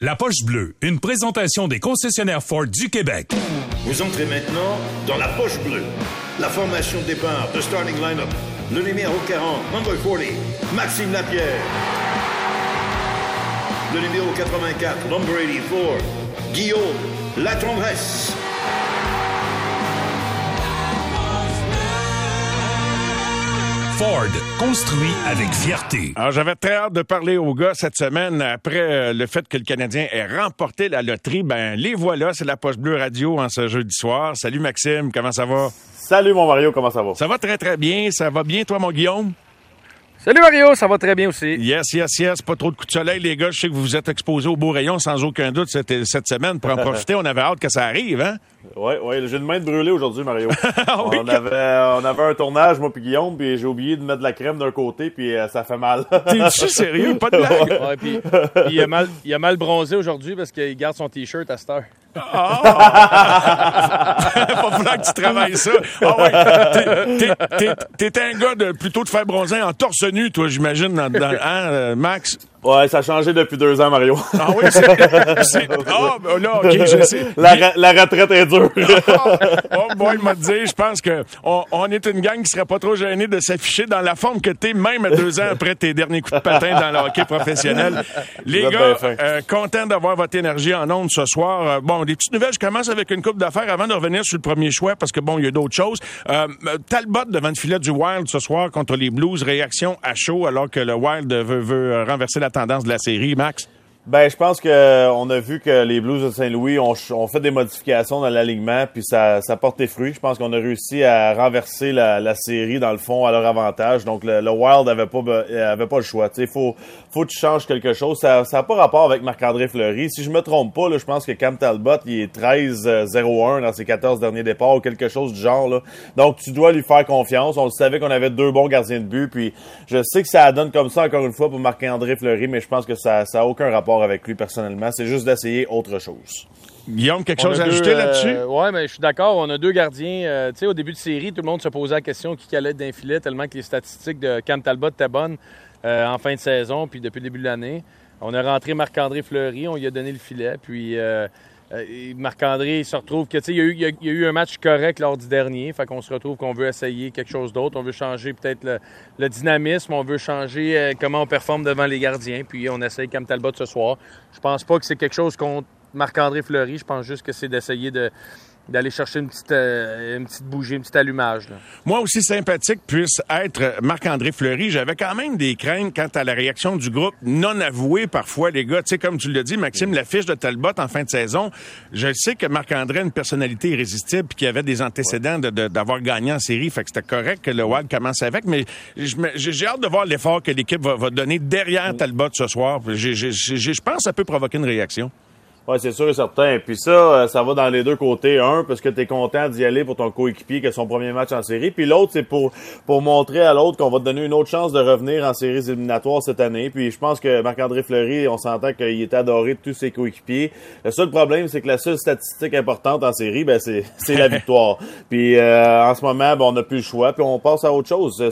La poche bleue, une présentation des concessionnaires Ford du Québec. Vous entrez maintenant dans la poche bleue. La formation de départ de starting lineup. Le numéro 40, number 40, Maxime Lapierre. Le numéro 84, number 84, Guillaume Latendresse. Ford, construit avec fierté. Alors, j'avais très hâte de parler aux gars cette semaine après euh, le fait que le Canadien ait remporté la loterie. Ben, les voilà, c'est la Poche Bleue Radio en ce jeudi soir. Salut Maxime, comment ça va? Salut mon Mario, comment ça va? Ça va très très bien. Ça va bien, toi, mon Guillaume? Salut Mario, ça va très bien aussi. Yes, yes, yes. Pas trop de coups de soleil, les gars. Je sais que vous vous êtes exposés au beau rayon sans aucun doute cette, cette semaine. Pour en profiter, on avait hâte que ça arrive, hein? Oui, oui. J'ai une main de brûlée aujourd'hui, Mario. Ah oui, on, avait, on avait un tournage, moi puis Guillaume, puis j'ai oublié de mettre de la crème d'un côté, puis euh, ça fait mal. T'es-tu sérieux? Pas de blague? Ouais, puis, puis il, a mal, il a mal bronzé aujourd'hui parce qu'il garde son T-shirt à cette heure. Pas falloir que tu travailles ça. Ah ouais. T'es un gars de plutôt de faire bronzer en torse nu, toi, j'imagine, dans, dans- hein, euh, Max? Ouais, ça a changé depuis deux ans, Mario. Ah oui, c'est. Ah, ben là, OK, je sais. la, ra- la retraite est dure. oh boy, m'a dit, je pense que on, on est une gang qui serait pas trop gêné de s'afficher dans la forme que t'es, même deux ans après tes derniers coups de patin dans le hockey professionnel. Les gars, euh, content d'avoir votre énergie en ondes ce soir. Euh, bon, des petites nouvelles, je commence avec une coupe d'affaires avant de revenir sur le premier choix parce que bon, il y a d'autres choses. Euh, Talbot devant le filet du Wild ce soir contre les Blues, réaction à chaud alors que le Wild veut, veut renverser la tendance de la série, Max? Ben, je pense que on a vu que les Blues de Saint-Louis ont, fait des modifications dans l'alignement, puis ça, ça porte des fruits. Je pense qu'on a réussi à renverser la, la série dans le fond à leur avantage. Donc le, le Wild avait pas be- avait pas le choix. Il faut faut que tu changes quelque chose. Ça n'a pas rapport avec Marc-André Fleury. Si je me trompe pas, là, je pense que Cam Talbot il est 13-0-1 dans ses 14 derniers départs ou quelque chose du genre. Là. Donc tu dois lui faire confiance. On le savait qu'on avait deux bons gardiens de but. Puis je sais que ça donne comme ça encore une fois pour Marc-André Fleury, mais je pense que ça ça a aucun rapport avec lui personnellement. C'est juste d'essayer autre chose. Guillaume, quelque On chose à deux, ajouter euh, là-dessus? ouais, mais je suis d'accord. On a deux gardiens. Euh, tu sais, au début de série, tout le monde se posait la question qui allait être d'un filet tellement que les statistiques de Cam Talbot étaient bonnes euh, en fin de saison puis depuis le début de l'année. On a rentré Marc-André Fleury, on lui a donné le filet. Puis euh, euh, Marc-André se retrouve que, tu sais, il y, a eu- un match correct lors du dernier. Fait qu'on se retrouve qu'on veut essayer quelque chose d'autre. On veut changer peut-être le, dynamisme. On veut changer euh, comment on performe devant les gardiens. Puis on essaye Cam Talbot ce soir. Je pense pas que c'est quelque chose contre Marc-André Fleury. Je pense juste que c'est d'essayer de d'aller chercher une petite, euh, une petite bougie, une petite allumage. là. Moi aussi sympathique puisse être Marc-André Fleury, j'avais quand même des craintes quant à la réaction du groupe non avouée parfois, les gars. Tu sais, comme tu l'as dit, Maxime, la fiche de Talbot en fin de saison, je sais que Marc-André a une personnalité irrésistible puis qu'il avait des antécédents de- de- d'avoir gagné en série, fait que c'était correct que le Wild commence avec, mais j'ai hâte de voir l'effort que l'équipe va, va donner derrière Talbot ce soir. Je pense que ça peut provoquer une réaction. Ouais, c'est sûr et certain. Puis ça, euh, ça va dans les deux côtés. Un, parce que tu es content d'y aller pour ton coéquipier qui a son premier match en série. Puis l'autre, c'est pour pour montrer à l'autre qu'on va te donner une autre chance de revenir en séries éliminatoires cette année. Puis je pense que Marc-André Fleury, on s'entend qu'il est adoré de tous ses coéquipiers. Le seul problème, c'est que la seule statistique importante en série, ben c'est c'est la victoire. Puis euh, en ce moment, ben, on n'a plus le choix. Puis on passe à autre chose.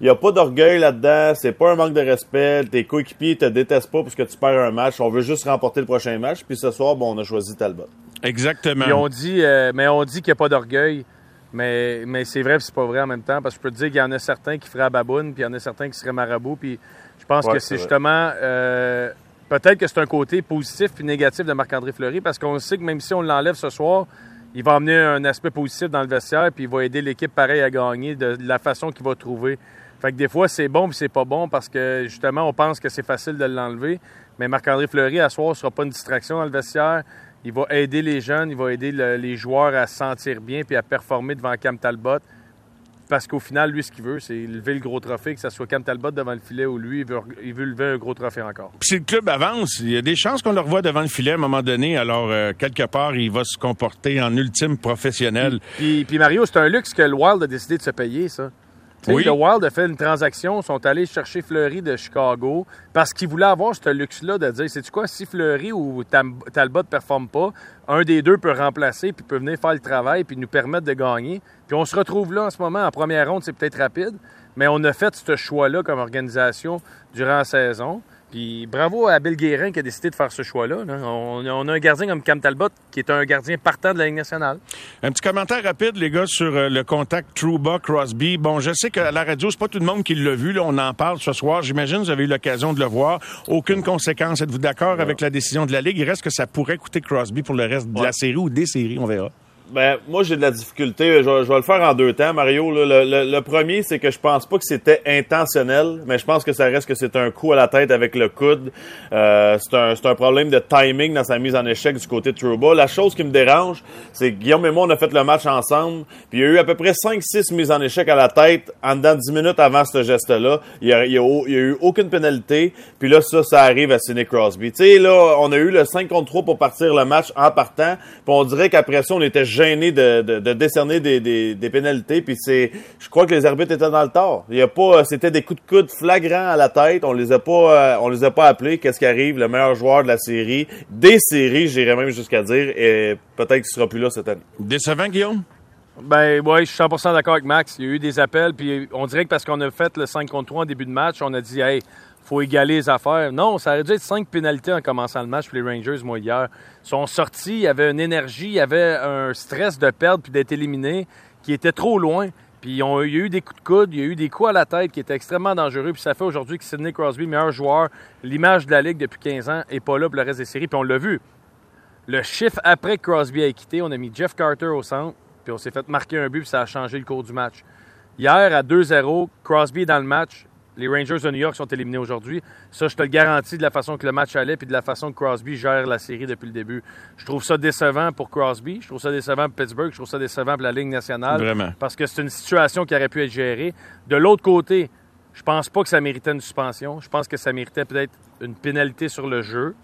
Il y a pas d'orgueil là-dedans. C'est pas un manque de respect. Tes coéquipiers te détestent pas parce que tu perds un match. On veut juste remporter le prochain match. Puis ce soir, bon, on a choisi Talbot. Exactement. Puis on dit, euh, mais on dit qu'il n'y a pas d'orgueil. Mais, mais c'est vrai, c'est pas vrai en même temps, parce que je peux te dire qu'il y en a certains qui feraient baboune, puis il y en a certains qui seraient marabout, puis je pense Ouais, que c'est justement euh, peut-être que c'est un côté positif puis négatif de Marc-André Fleury, parce qu'on sait que même si on l'enlève ce soir, il va amener un aspect positif dans le vestiaire, puis il va aider l'équipe pareil à gagner de, de la façon qu'il va trouver. Fait que des fois, c'est bon puis c'est pas bon parce que justement, on pense que c'est facile de l'enlever. Mais Marc-André Fleury, à soir, ne sera pas une distraction dans le vestiaire. Il va aider les jeunes, il va aider le- les joueurs à se sentir bien puis à performer devant Cam Talbot. Parce qu'au final, lui, ce qu'il veut, c'est lever le gros trophée, que ce soit Cam Talbot devant le filet ou lui, il veut, il veut lever un gros trophée encore. Puis si le club avance, il y a des chances qu'on le revoie devant le filet à un moment donné. Alors, euh, quelque part, il va se comporter en ultime professionnel. Puis, puis Mario, c'est un luxe que le Wild a décidé de se payer, ça. Oui. Le Wild a fait une transaction, sont allés chercher Fleury de Chicago parce qu'ils voulaient avoir ce luxe-là de dire, c'est tu quoi, si Fleury ou Talbot ne performe pas, un des deux peut remplacer puis peut venir faire le travail puis nous permettre de gagner. Puis on se retrouve là en ce moment, en première ronde, c'est peut-être rapide, mais on a fait ce choix-là comme organisation durant la saison. Puis bravo à Bill Guérin qui a décidé de faire ce choix-là. là. On, on a un gardien comme Cam Talbot qui est un gardien partant de la Ligue nationale. Un petit commentaire rapide, les gars, sur euh, le contact Trouba Crosby. Bon, je sais qu'à la radio, c'est pas tout le monde qui l'a vu. Là, on en parle ce soir. J'imagine que vous avez eu l'occasion de le voir. Aucune conséquence. Êtes-vous d'accord avec la décision de la Ligue? Il reste que ça pourrait coûter Crosby pour le reste de la série ou des séries, on verra. Ben, moi, j'ai de la difficulté. Je, je vais le faire en deux temps, Mario. Le, le- le premier, c'est que je pense pas que c'était intentionnel, mais je pense que ça reste que c'est un coup à la tête avec le coude. Euh, c'est un, un problème de timing dans sa mise en échec du côté de Trouba. La chose qui me dérange, c'est que Guillaume et moi, on a fait le match ensemble, puis il y a eu à peu près 5-6 mises en échec à la tête en dedans de 10 minutes avant ce geste-là. Il y a, a a eu aucune pénalité, puis là, ça, ça arrive à Sidney Crosby. Tu sais, là, on a eu le 5 contre 3 pour partir le match en partant, puis on dirait qu'après ça, on était gêné de, de, de décerner des, des, des pénalités, puis c'est, je crois que les arbitres étaient dans le tort. Il y a pas, c'était des coups de coude flagrants à la tête, on les a pas, euh, on les a pas appelés. Qu'est-ce qui arrive? Le meilleur joueur de la série, des séries, j'irais même jusqu'à dire, et peut-être qu'il sera plus là cette année. Décevant, Guillaume? Ben ouais, je suis 100% d'accord avec Max. Il y a eu des appels, puis on dirait que parce qu'on a fait le 5 contre 3 en début de match, on a dit, hey, faut égaler les affaires. Non, ça aurait dû être 5 pénalités en commençant le match pour les Rangers, moi, hier. Ils sont sortis, il y avait une énergie, il y avait un stress de perdre puis d'être éliminé qui était trop loin. Puis il y a eu des coups de coude, il y a eu des coups à la tête qui étaient extrêmement dangereux. Puis ça fait aujourd'hui que Sidney Crosby, meilleur joueur, l'image de la Ligue depuis 15 ans, est pas là pour le reste des séries. Puis on l'a vu. Le chiffre après que Crosby a quitté, on a mis Jeff Carter au centre, puis on s'est fait marquer un but, puis ça a changé le cours du match. Hier, à 2-0, Crosby est dans le match. Les Rangers de New York sont éliminés aujourd'hui. Ça, je te le garantis de la façon que le match allait, puis de la façon que Crosby gère la série depuis le début. Je trouve ça décevant pour Crosby, je trouve ça décevant pour Pittsburgh, je trouve ça décevant pour la Ligue nationale. Vraiment. Parce que c'est une situation qui aurait pu être gérée. De l'autre côté, je pense pas que ça méritait une suspension. Je pense que ça méritait peut-être une pénalité sur le jeu.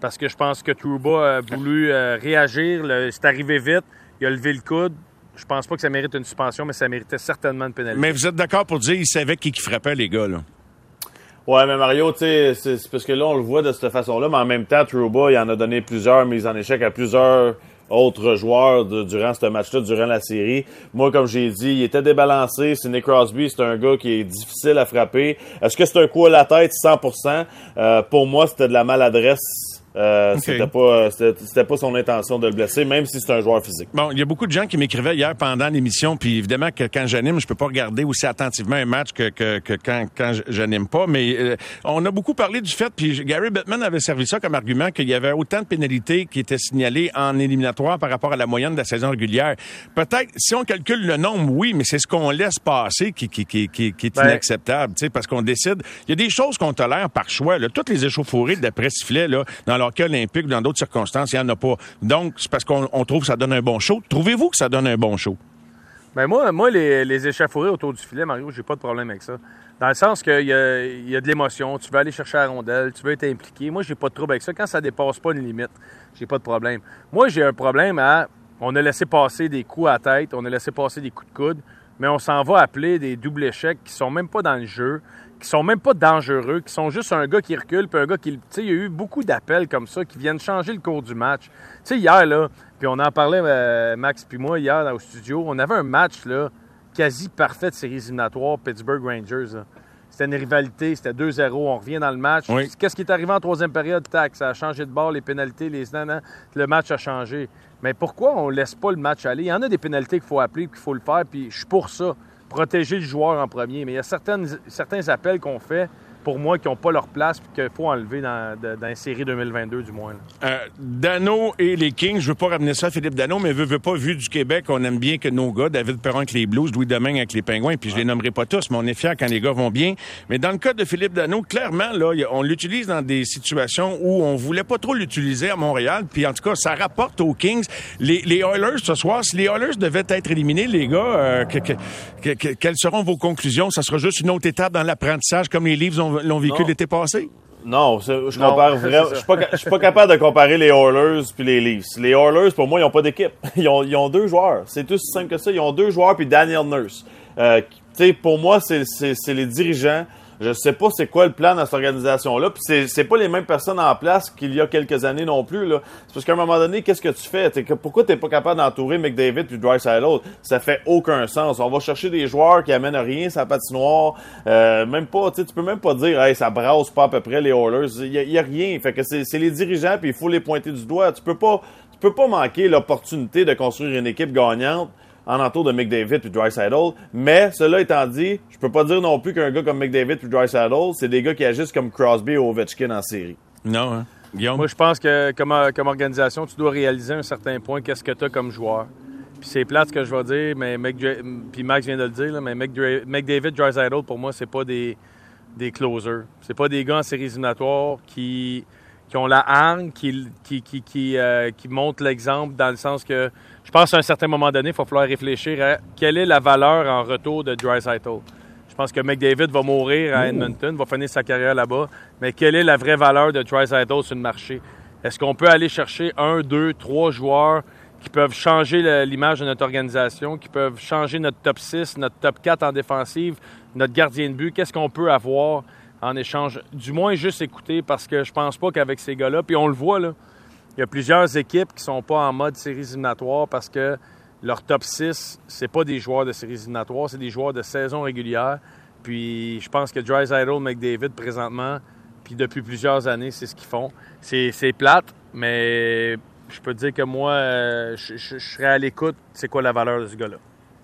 Parce que je pense que Trouba a voulu euh, réagir. C'est arrivé vite. Il a levé le coude. Je pense pas que ça mérite une suspension, mais ça méritait certainement une pénalité. Mais vous êtes d'accord pour dire qu'il savait qui qui frappait, les gars, là? Ouais, mais Mario, tu sais, c'est parce que là, on le voit de cette façon-là, mais en même temps, Trouba, il en a donné plusieurs mises en échec à plusieurs autres joueurs de- durant ce match-là, durant la série. Moi, comme j'ai dit, il était débalancé. Sidney Crosby, c'est un gars qui est difficile à frapper. Est-ce que c'est un coup à la tête 100%? Euh, pour moi, c'était de la maladresse. Euh, Ok. C'était pas, c'était c'était pas son intention de le blesser, même si c'est un joueur physique. Bon, il y a beaucoup de gens qui m'écrivaient hier pendant l'émission, puis évidemment que quand j'anime, je peux pas regarder aussi attentivement un match que, que, que quand, quand j'anime pas, mais euh, on a beaucoup parlé du fait, puis Gary Bettman avait servi ça comme argument qu'il y avait autant de pénalités qui étaient signalées en éliminatoire par rapport à la moyenne de la saison régulière. Peut-être, si on calcule le nombre, oui, mais c'est ce qu'on laisse passer qui, qui, qui, qui, qui est Ben- inacceptable, tu sais, parce qu'on décide. Il y a des choses qu'on tolère par choix, là. Toutes les échauffourées d'après-sifflet, là, dans le ou dans d'autres circonstances, il n'y en a pas. Donc, c'est parce qu'on on trouve que ça donne un bon show. Trouvez-vous que ça donne un bon show? Ben moi, moi les, les autour du filet, Mario, j'ai pas de problème avec ça. Dans le sens qu'il y a, il y a de l'émotion, tu veux aller chercher la rondelle, tu veux être impliqué. Moi, j'ai pas de trouble avec ça. Quand ça dépasse pas une limite, j'ai pas de problème. Moi, j'ai un problème à. On a laissé passer des coups à tête, on a laissé passer des coups de coude, mais on s'en va appeler des doubles échecs qui sont même pas dans le jeu, qui sont même pas dangereux, qui sont juste un gars qui recule, puis un gars qui. Tu sais, il y a eu beaucoup d'appels comme ça qui viennent changer le cours du match. Tu sais, hier, là, puis on en parlait, euh, Max puis moi, hier, au studio, on avait un match, là, quasi parfait de séries éliminatoires, Pittsburgh Rangers. là. C'était une rivalité, c'était 2-0, on revient dans le match. Oui. Qu'est-ce qui est arrivé en troisième période? Tac, ça a changé de bord, les pénalités, les nanas, le match a changé. Mais pourquoi on laisse pas le match aller? Il y en a des pénalités qu'il faut appeler, qu'il faut le faire, puis je suis pour ça. Protéger le joueur en premier. Mais il y a certaines, certains appels qu'on fait, pour moi, qui n'ont pas leur place, puis qu'il faut enlever dans, de- dans la série 2022, du moins. Euh, Dano et les Kings, je veux pas ramener ça à Philippe Dano, mais veut, veut pas, vu du Québec, on aime bien que nos gars, David Perron avec les Blues, Louis Domingue avec les Pingouins, puis je les nommerai pas tous, mais on est fiers quand les gars vont bien. Mais dans le cas de Philippe Dano, clairement, là, on l'utilise dans des situations où on voulait pas trop l'utiliser à Montréal, puis en tout cas, ça rapporte aux Kings. Les, les Oilers, ce soir, si les Oilers devaient être éliminés, les gars, euh, que- que- que- que- quelles seront vos conclusions? Ça sera juste une autre étape dans l'apprentissage, comme les Leafs ont- l'ont vécu Non. l'été passé? Non, je compare vraiment. Je suis pas, ca- je suis pas capable de comparer les Oilers puis les Leafs. Les Oilers, pour moi, ils ont pas d'équipe. Ils ont, ils ont deux joueurs. C'est tout aussi simple que ça. Ils ont deux joueurs puis Daniel Nurse. Euh, qui- tu sais, pour moi, c'est les dirigeants Je sais pas c'est quoi le plan dans cette organisation-là. Puis c'est, c'est pas les mêmes personnes en place qu'il y a quelques années non plus. Là. C'est parce qu'à un moment donné, qu'est-ce que tu fais? T'es, pourquoi t'es pas capable d'entourer McDavid puis l'autre Ça fait aucun sens. On va chercher des joueurs qui amènent rien sa patinoire. Euh, même pas, tu peux même pas dire hey, ça brasse pas à peu près les Oilers. Il y, a rien. Fait que c'est, c'est les dirigeants puis il faut les pointer du doigt. Tu peux pas tu peux pas manquer l'opportunité de construire une équipe gagnante en entour de McDavid puis Drysaddle. Mais, cela étant dit, je peux pas dire non plus qu'un gars comme McDavid puis Drysaddle, c'est des gars qui agissent comme Crosby ou Ovechkin en série. Non, hein? Guillaume? Moi, je pense que comme, comme organisation, tu dois réaliser à un certain point qu'est-ce que tu as comme joueur. Puis c'est plate ce que je vais dire, mais puis Max vient de le dire, là, mais McDavid, Drysaddle, pour moi, c'est pas des, des closers. C'est pas des gars en séries éliminatoires qui qui ont la hargne, qui, qui, qui, qui, euh, qui montrent l'exemple dans le sens que je pense qu'à un certain moment donné, il va falloir réfléchir à quelle est la valeur en retour de Dreisaitl. Je pense que McDavid va mourir à Edmonton, va finir sa carrière là-bas, mais quelle est la vraie valeur de Dreisaitl sur le marché? Est-ce qu'on peut aller chercher un, deux, trois joueurs qui peuvent changer l'image de notre organisation, qui peuvent changer notre top 6, notre top 4 en défensive, notre gardien de but? Qu'est-ce qu'on peut avoir? en échange? Du moins, juste écouter parce que je pense pas qu'avec ces gars-là, puis on le voit, là, il y a plusieurs équipes qui sont pas en mode séries éliminatoires parce que leur top 6, c'est pas des joueurs de séries éliminatoires, c'est des joueurs de saison régulière. Puis je pense que Idol, McDavid, présentement, puis depuis plusieurs années, c'est ce qu'ils font. C'est plate, mais je peux te dire que moi, euh, je, serais à l'écoute. C'est quoi la valeur de ce gars-là?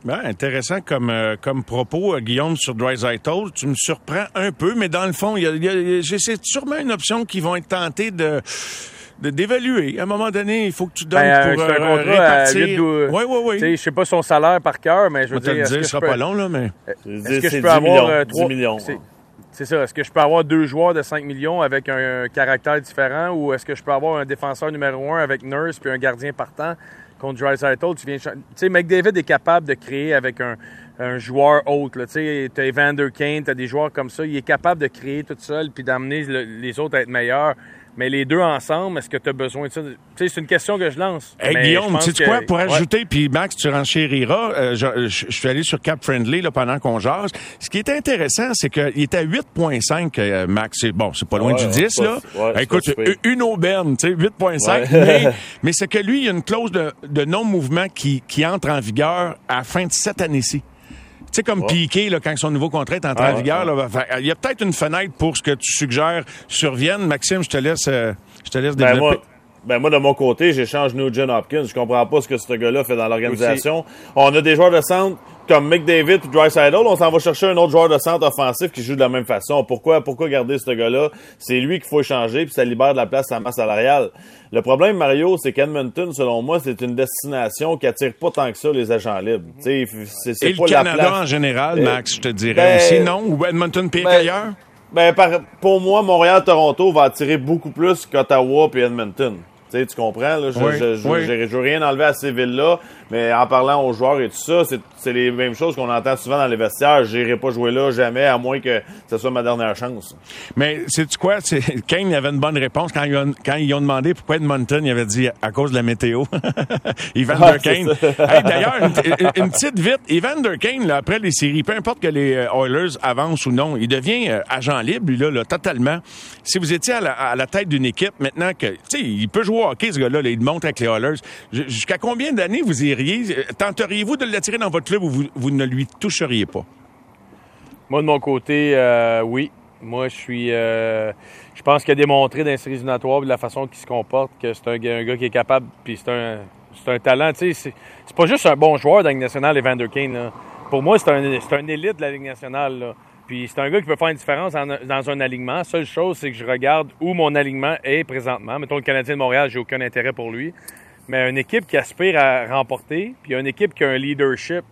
Ben, intéressant comme, euh, comme propos, euh, Guillaume, sur Dreisaitl. Tu me surprends un peu, mais dans le fond, c'est sûrement une option qui vont être tentés de d'évaluer. À un moment donné, il faut que tu donnes ben, pour euh, répartir. Oui, oui, oui. Je sais pas son salaire par cœur, mais je veux dire... Te le dire, sera pas long, là, mais... Est-ce que je peux avoir... 10 millions. C'est ça. Est-ce que je peux avoir deux joueurs de 5 millions avec un, caractère différent ou est-ce que je peux avoir un défenseur numéro un avec Nurse puis un gardien partant? contre Dreisaitl, tu viens... Tu sais, McDavid est capable de créer avec un, un joueur autre. Tu sais, as Evander Kane, tu as des joueurs comme ça. Il est capable de créer tout seul puis d'amener les autres à être meilleurs. Mais les deux ensemble, est-ce que tu as besoin de ça? C'est une question que je lance. Hey, Guillaume, tu sais quoi? Pour ajouter, puis Max, tu renchériras, euh, je, je, suis allé sur Cap Friendly là, pendant qu'on jase. Ce qui est intéressant, c'est qu'il était à 8,5, euh, Max. Bon, c'est pas loin du 10, là. Écoute, une aubaine, tu sais, 8,5. Mais, mais c'est que lui, il y a une clause de, de non-mouvement qui, qui entre en vigueur à la fin de cette année-ci. Tu sais, comme Piqué, là, quand son nouveau contrat est entré en vigueur, il y a peut-être une fenêtre pour ce que tu suggères survienne. Maxime, je te laisse, euh, je te laisse ben, développer. moi, ben moi, de mon côté, j'échange Nugent Hopkins. Je comprends pas ce que ce gars-là fait dans l'organisation. On a des joueurs de centre comme McDavid et Dreisaitl, on s'en va chercher un autre joueur de centre offensif qui joue de la même façon. Pourquoi, pourquoi garder ce gars-là? C'est lui qu'il faut échanger, puis ça libère de la place à la masse salariale. Le problème, Mario, c'est qu'Edmonton, selon moi, c'est une destination qui attire pas tant que ça les agents libres. c'est, Et le Canada en général, Max, je te dirais ben, aussi, non? Ou Edmonton pire ben? Ben, pour moi, Montréal-Toronto va attirer beaucoup plus qu'Ottawa et Edmonton. Tu comprends? Là, je, je, veux rien enlever à ces villes-là, mais en parlant aux joueurs et tout ça, c'est les mêmes choses qu'on entend souvent dans les vestiaires. J'irai pas jouer là jamais, à moins que ce soit ma dernière chance. Mais c'est quoi? Kane avait une bonne réponse quand ils, ont, quand ils ont demandé pourquoi Edmonton, il avait dit à cause de la météo. Evander Kane. D'ailleurs, une, petite vite. Evander Kane, là, après les séries, peu importe que les euh, Oilers avancent ou non, il devient euh, agent libre, lui, là, là, totalement. Si vous étiez à la, à la tête d'une équipe, maintenant que, tu sais, il peut jouer au hockey, ce gars-là, il monte avec les Oilers. Jusqu'à combien d'années vous iriez? Tenteriez-vous de l'attirer dans votre club ou vous, ne lui toucheriez pas? Moi, de mon côté, euh, oui. Moi, je suis. Euh, je pense qu'il a démontré dans les séries de la façon qu'il se comporte, que c'est un, gars qui est capable, puis c'est un, un talent. Tu c'est pas juste un bon joueur de la Ligue nationale, Evander Kane. Pour moi, c'est un, c'est un élite de la Ligue nationale. Puis c'est un gars qui peut faire une différence dans un alignement. seule chose, c'est que je regarde où mon alignement est présentement. Mettons le Canadien de Montréal, j'ai aucun intérêt pour lui mais une équipe qui aspire à remporter, puis une équipe qui a un leadership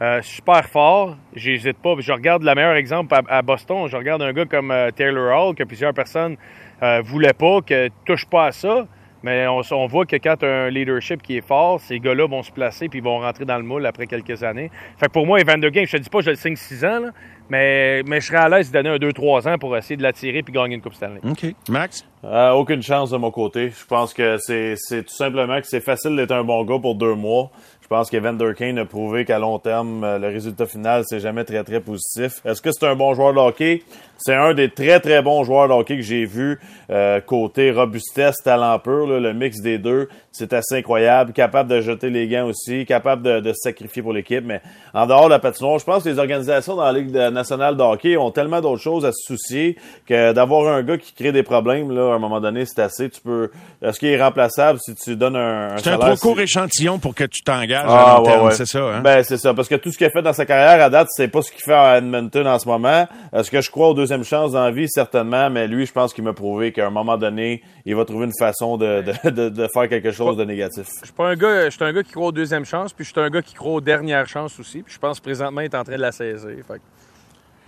euh, super fort, j'hésite pas. Je regarde le meilleur exemple à, Boston, je regarde un gars comme euh, Taylor Hall, que plusieurs personnes euh, voulaient pas, que touche pas à ça. Mais on, on voit que quand tu as un leadership qui est fort, ces gars-là vont se placer puis vont rentrer dans le moule après quelques années. Fait que pour moi, Evander Game, je te dis pas je le signe 6 ans, là, mais, mais je serais à l'aise de donner un 2-3 ans pour essayer de l'attirer puis gagner une Coupe Stanley. OK. Max? Euh, aucune chance de mon côté. Je pense que c'est tout simplement que c'est facile d'être un bon gars pour deux mois. Je pense qu'Evander Kane a prouvé qu'à long terme, euh, le résultat final, c'est jamais très, très positif. Est-ce que c'est un bon joueur de hockey? c'est un des très, très bons joueurs de hockey que j'ai vu. Euh, côté robustesse, talent pur, le mix des deux, c'est assez incroyable. Capable de jeter les gants aussi, capable de, de se sacrifier pour l'équipe. Mais en dehors de la patinoire, je pense que les organisations dans la Ligue nationale de hockey ont tellement d'autres choses à se soucier que d'avoir un gars qui crée des problèmes, là, à un moment donné, c'est assez. Tu peux. Est-ce qu'il est remplaçable si tu donnes un, un C'est un trop court échantillon pour que tu t'engages? Ah, à long c'est ça, hein? Ben, c'est ça. Parce que tout ce qu'il a fait dans sa carrière à date, c'est pas ce qu'il fait à Edmonton en ce moment. Est-ce que je crois aux deuxième chances dans la vie? Certainement. Mais lui, je pense qu'il m'a prouvé qu'à un moment donné, il va trouver une façon de, de, de, faire quelque chose de négatif. Je suis pas un gars, je suis un gars qui croit aux deuxième chances, puis je suis un gars qui croit aux dernières chances aussi. Puis je pense présentement il est en train de la saisir.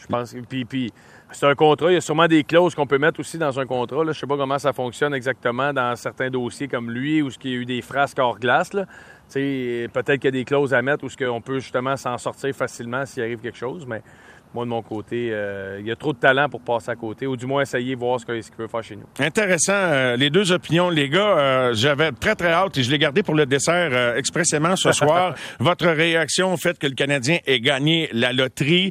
Je pense. Puis, puis c'est un contrat. Il y a sûrement des clauses qu'on peut mettre aussi dans un contrat. Là. Je sais pas comment ça fonctionne exactement dans certains dossiers comme lui, où il y a eu des frasques hors glace. Peut-être qu'il y a des clauses à mettre où on peut justement s'en sortir facilement s'il arrive quelque chose, mais moi, de mon côté, euh, il y a trop de talent pour passer à côté, ou du moins essayer de voir ce qu'il peut faire chez nous. Intéressant. Euh, les deux opinions, les gars, euh, j'avais très, très hâte et je l'ai gardé pour le dessert expressément ce soir. Votre réaction au fait que le Canadien ait gagné la loterie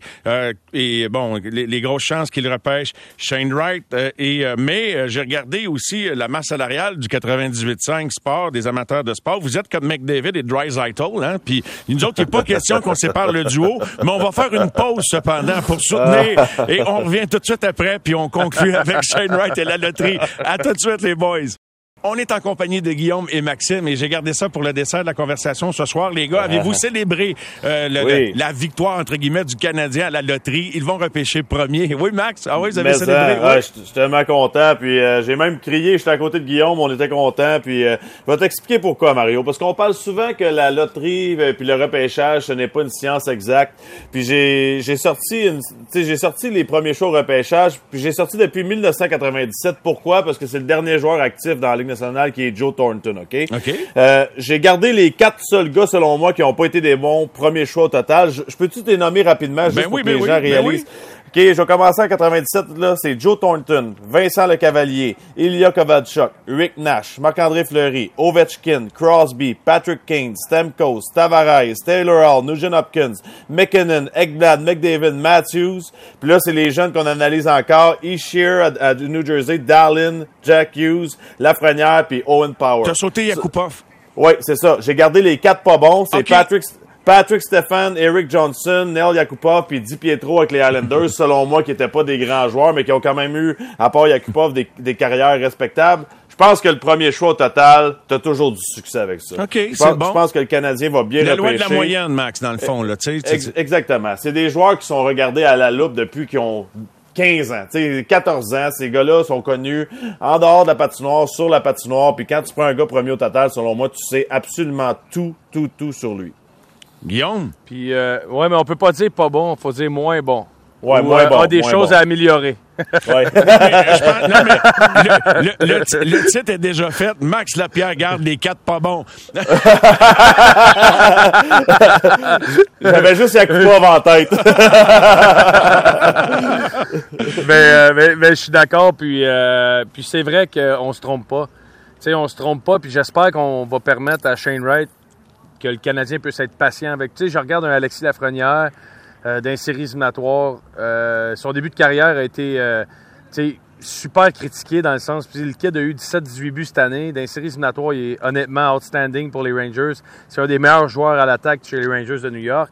et, bon, les, grosses chances qu'il repêche Shane Wright. et, mais j'ai regardé aussi la masse salariale du 98.5 Sport, des amateurs de sport. Vous êtes comme McDavid et Dreisaitl, hein? Puis nous autres, il n'est pas question qu'on sépare le duo, mais on va faire une pause cependant pour soutenir. Et on revient tout de suite après, puis on conclut avec Shane Wright et la loterie. À tout de suite, les boys. On est en compagnie de Guillaume et Maxime et j'ai gardé ça pour le dessert de la conversation ce soir. Les gars, avez-vous célébré euh, la victoire, entre guillemets, du Canadien à la loterie? Ils vont repêcher premier. Oui, Max? Ah oui, vous avez célébré? oui. je suis tellement content. Puis euh, j'ai même crié, j'étais à côté de Guillaume, on était content. Puis euh, je vais t'expliquer pourquoi, Mario. Parce qu'on parle souvent que la loterie puis le repêchage, ce n'est pas une science exacte. Puis j'ai sorti j'ai sorti les premiers shows au repêchage. Puis j'ai sorti depuis 1997. Pourquoi? Parce que c'est le dernier joueur actif dans la Ligue qui est Joe Thornton, OK? OK. Euh, j'ai gardé les quatre seuls gars, selon moi, qui n'ont pas été des bons premiers choix au total. Je, peux-tu nommer rapidement, juste ben pour que les ben gens ben réalisent? OK, je vais commencer en 97, là. C'est Joe Thornton, Vincent Le Cavalier, Ilya Kovalchuk, Rick Nash, Marc-André Fleury, Ovechkin, Crosby, Patrick Kane, Stamkos, Tavares, Taylor Hall, Nugent Hopkins, McKinnon, Ekblad, McDavid, Matthews. Puis là, c'est les jeunes qu'on analyse encore. Ishier à, New Jersey, Dallin, Jack Hughes, Lafrenière, puis Owen Power. T'as sauté Yakupov. Oui, c'est ça. J'ai gardé les quatre pas bons. C'est Patrick... Patrick Stephan, Eric Johnson, Neil Yakupov puis Di Pietro avec les Islanders, selon moi, qui n'étaient pas des grands joueurs, mais qui ont quand même eu, à part Yakupov, des, des carrières respectables. Je pense que le premier choix au total, tu as toujours du succès avec ça. OK, c'est bon. Je pense que le Canadien va bien Le loin de la moyenne, Max, dans le fond. Là, exactement. C'est des joueurs qui sont regardés à la loupe depuis qu'ils ont 15 ans, 14 ans. Ces gars-là sont connus en dehors de la patinoire, sur la patinoire. Puis quand tu prends un gars premier au total, selon moi, tu sais absolument tout, tout, tout sur lui. Guillaume? Puis, euh, ouais, mais on peut pas dire pas bon, il faut dire moins bon. Ouais, moins euh, bon. A des choses à améliorer. Ouais. non, mais le, le, le, titre est déjà fait. Max Lapierre garde les quatre pas bons. J'avais juste Yakupov en tête. mais, euh, mais, mais, je suis d'accord. Puis, euh, puis c'est vrai qu'on se trompe pas. Tu sais, on se trompe pas. Puis j'espère qu'on va permettre à Shane Wright que le Canadien puisse être patient avec. Tu sais, je regarde un Alexis Lafrenière euh, d'un série éliminatoire. Euh, son début de carrière a été euh, super critiqué dans le sens. Puis le kid a eu 17-18 buts cette année. Séries éliminatoires, il est honnêtement outstanding pour les Rangers. C'est un des meilleurs joueurs à l'attaque chez les Rangers de New York.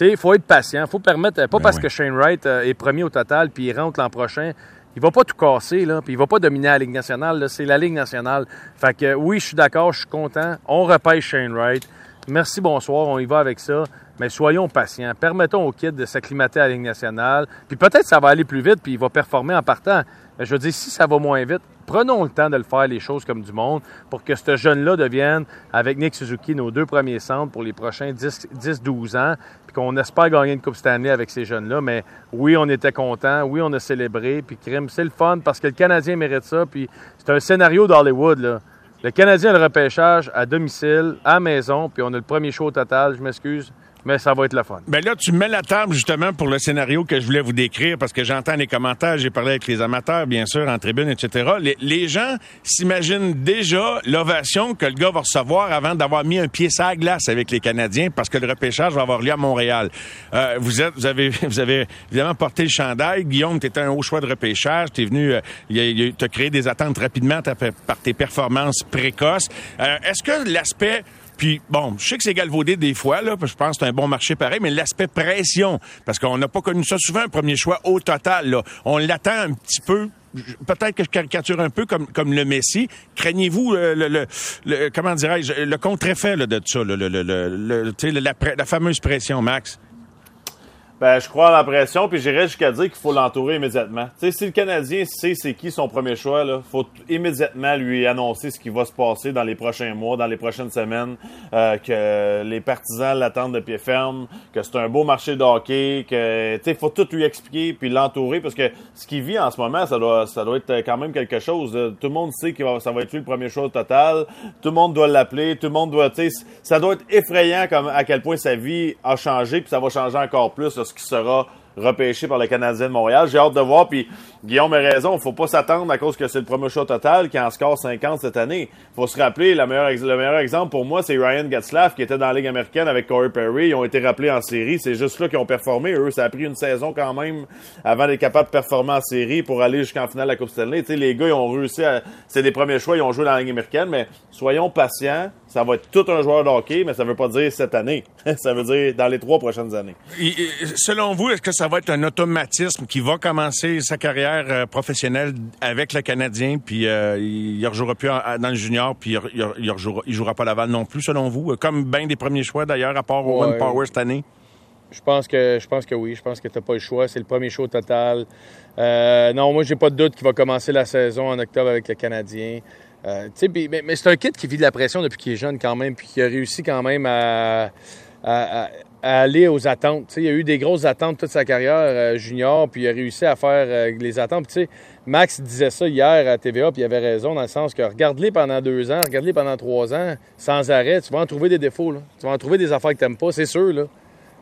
Il faut être patient. faut permettre, pas ben parce que Shane Wright est premier au total puis il rentre l'an prochain, il va pas tout casser, là, puis il va pas dominer la Ligue nationale. C'est la Ligue nationale. Fait que oui, je suis d'accord, je suis content. On repêche Shane Wright. Merci, bonsoir, on y va avec ça. Mais soyons patients. Permettons au kid de s'acclimater à la Ligue nationale. Puis peut-être ça va aller plus vite, puis il va performer en partant. Mais je veux dire, si ça va moins vite, prenons le temps de le faire les choses comme du monde pour que ce jeune-là devienne, avec Nick Suzuki, nos deux premiers centres pour les prochains 10-12 ans, puis qu'on espère gagner une Coupe Stanley avec ces jeunes-là. Mais oui, on était contents, oui, on a célébré, puis crime, c'est le fun parce que le Canadien mérite ça, puis c'est un scénario d'Hollywood, là. Le Canadien a le repêchage à domicile, à maison, puis on a le premier show total. Je m'excuse. Mais ça va être le fun. Ben là, tu mets la table justement pour le scénario que je voulais vous décrire parce que j'entends les commentaires, j'ai parlé avec les amateurs, bien sûr, en tribune, etc. Les, gens s'imaginent déjà l'ovation que le gars va recevoir avant d'avoir mis un pied sur la glace avec les Canadiens parce que le repêchage va avoir lieu à Montréal. Euh, vous êtes, vous avez, vous avez évidemment porté le chandail. Guillaume, tu étais un haut choix de repêchage. Tu es venu, euh, tu as créé des attentes rapidement par tes performances précoces. Euh, Est-ce que l'aspect puis, bon, je sais que c'est galvaudé des fois, là, je pense que c'est un bon marché pareil, mais l'aspect pression, parce qu'on n'a pas connu ça souvent, un premier choix au total, là. On l'attend un petit peu peut-être que je caricature un peu comme, comme le Messi. Craignez-vous le, le, comment dirais-je, le contre-effet de ça, le, la, la fameuse pression, Max? Ben, je crois à la pression, puis j'irais jusqu'à dire qu'il faut l'entourer immédiatement. Tu sais, si le Canadien sait c'est qui son premier choix, là, faut immédiatement lui annoncer ce qui va se passer dans les prochains mois, dans les prochaines semaines, euh, que les partisans l'attendent de pied ferme, que c'est un beau marché de hockey, que, sais, faut tout lui expliquer puis l'entourer parce que ce qu'il vit en ce moment, ça doit, ça doit être quand même quelque chose. Tout le monde sait que ça va être lui le premier choix total. Tout le monde doit l'appeler. Tout le monde doit, ça doit être effrayant comme à quel point sa vie a changé puis ça va changer encore plus qui sera repêché par le Canadien de Montréal. J'ai hâte de voir. Puis Guillaume a raison. Il faut pas s'attendre à cause que c'est le premier choix total qui en score 50 cette année. Faut se rappeler, le meilleur, le meilleur exemple pour moi, c'est Ryan Getzlaff qui était dans la Ligue américaine avec Corey Perry. Ils ont été rappelés en série. C'est juste là qu'ils ont performé. Eux, ça a pris une saison quand même avant d'être capable de performer en série pour aller jusqu'en finale de la Coupe Stanley. sais, les gars, ils ont réussi à... C'est des premiers choix. Ils ont joué dans la Ligue américaine, mais soyons patients. Ça va être tout un joueur de hockey, mais ça veut pas dire cette année. ça veut dire dans les trois prochaines années. selon vous, est-ce que ça va être un automatisme qui va commencer sa carrière euh, professionnelle avec le Canadien, puis euh, il ne rejouera plus dans le junior, puis il, ne jouera, pas Laval non plus, selon vous? Comme bien des premiers choix, d'ailleurs, à part Owen Power cette année? Je pense que je pense que oui. Je pense que tu n'as pas le choix. C'est le premier choix total. Euh, non, moi, j'ai pas de doute qu'il va commencer la saison en octobre avec le Canadien. Euh, mais, c'est un kid qui vit de la pression depuis qu'il est jeune quand même, puis qui a réussi quand même à, aller aux attentes. il a eu des grosses attentes toute sa carrière euh, junior, puis il a réussi à faire euh, les attentes. Max disait ça hier à TVA, puis il avait raison dans le sens que regarde-les pendant deux ans, regarde-les pendant trois ans, sans arrêt, tu vas en trouver des défauts. Tu vas en trouver des affaires que tu n'aimes pas, c'est sûr.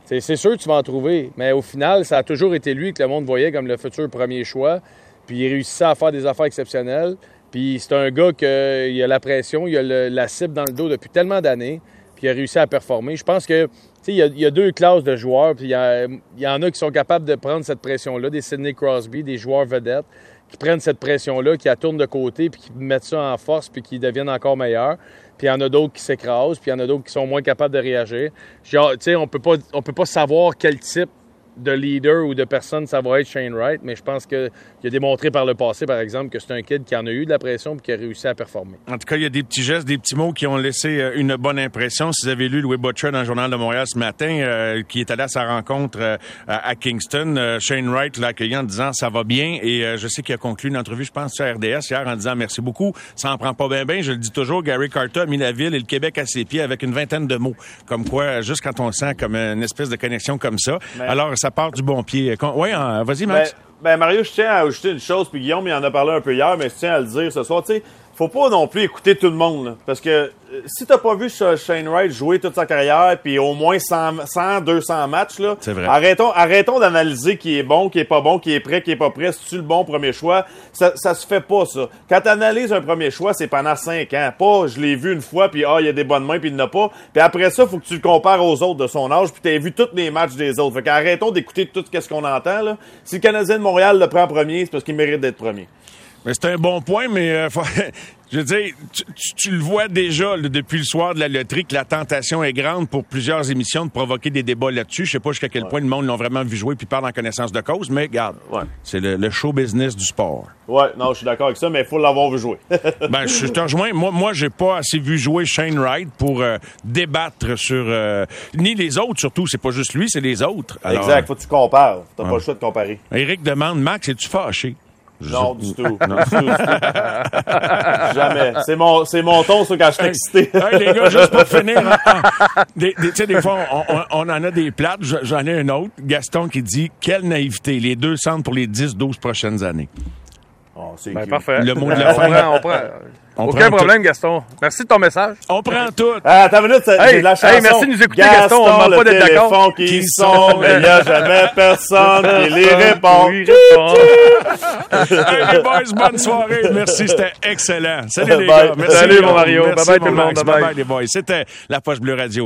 C'est, sûr que tu vas en trouver. Mais au final, ça a toujours été lui que le monde voyait comme le futur premier choix. Puis il réussissait à faire des affaires exceptionnelles. Puis c'est un gars qui a la pression, il a la cible dans le dos depuis tellement d'années, puis il a réussi à performer. Je pense que il y, a, il y, a, deux classes de joueurs, puis il y, en a qui sont capables de prendre cette pression-là, des Sidney Crosby, des joueurs vedettes, qui prennent cette pression-là, qui la tournent de côté, puis qui mettent ça en force, puis qui deviennent encore meilleurs. Puis il y en a d'autres qui s'écrasent, puis il y en a d'autres qui sont moins capables de réagir. on peut on peut pas savoir quel type de leader ou de personne, ça va être Shane Wright, mais je pense qu'il a démontré par le passé, par exemple, que c'est un kid qui en a eu de la pression et qui a réussi à performer. En tout cas, il y a des petits gestes, des petits mots qui ont laissé euh, une bonne impression. Si vous avez lu Louis Butcher dans le Journal de Montréal ce matin, euh, qui est allé à sa rencontre euh, à Kingston, Shane Wright l'a accueilli en disant ça va bien et je sais qu'il a conclu une entrevue, je pense, sur RDS hier en disant merci beaucoup. Ça en prend pas bien bien. Je le dis toujours, Gary Carter a mis la ville et le Québec à ses pieds avec une vingtaine de mots. Comme quoi, juste quand on sent comme une espèce de connexion comme ça. Alors, ça part du bon pied. Oui, vas-y, Max. Ben, ben, Mario, je tiens à ajouter une chose, puis Guillaume il en a parlé un peu hier, mais je tiens à le dire ce soir. Tu sais, faut pas non plus écouter tout le monde. parce que euh, si t'as pas vu Shane Wright jouer toute sa carrière, puis au moins 100, 100 200 matchs, là, arrêtons, arrêtons d'analyser qui est bon, qui est pas bon, qui est prêt, qui est pas prêt. Si tu le bon premier choix, ça, ça se fait pas, ça. Quand t'analyses un premier choix, c'est pendant 5 ans. Pas, je l'ai vu une fois, puis ah, il y a des bonnes mains, puis il n'a pas. Puis après ça, faut que tu le compares aux autres de son âge, puis t'as vu tous les matchs des autres. Fait qu'arrêtons d'écouter tout ce qu'on entend, là. Si le Canadien de Montréal le prend premier, c'est parce qu'il mérite d'être premier. Mais c'est un bon point, mais euh, je veux dire, tu, le vois déjà depuis le soir de la loterie que la tentation est grande pour plusieurs émissions de provoquer des débats là-dessus. Je sais pas jusqu'à quel point le monde l'ont vraiment vu jouer puis parle en connaissance de cause, mais regarde, c'est le, show business du sport. Ouais, non, je suis d'accord avec ça, mais il faut l'avoir vu jouer. ben, je te rejoins. Moi, moi, j'ai pas assez vu jouer Shane Wright pour euh, débattre sur euh, ni les autres surtout. C'est pas juste lui, c'est les autres. exact. Faut que tu compares. T'as pas le choix de comparer. Eric demande, Max, es-tu fâché? Non, du tout. Non, du tout. Jamais. C'est mon, c'est mon ton, ça, quand je suis excité. hey, les gars, juste pour finir, hein, des, tu sais, des fois, on, on, en a des plates. J'en ai un autre. Gaston qui dit, quelle naïveté. Les deux centres pour les 10, 12 prochaines années. Oh, Ben, parfait. Le mot de On la fin. prend- on prend. On Aucun prend problème, Gaston. Merci de ton message. On prend tout. Ah, attends une minute, c'est Hey, c'est la hey, chanson. merci de nous écouter, Gaston, on demande le pas d'être d'accord. qui Qui sonne. mais il n'y a jamais personne qui les répond. Oui. Hey, les boys, bonne soirée. Merci, c'était excellent. Salut les Bye. gars. Merci, Salut, mon. Mario. Merci, Bye-bye, tout mon le monde. Bye-bye, les boys. C'était La Poche Bleue Radio.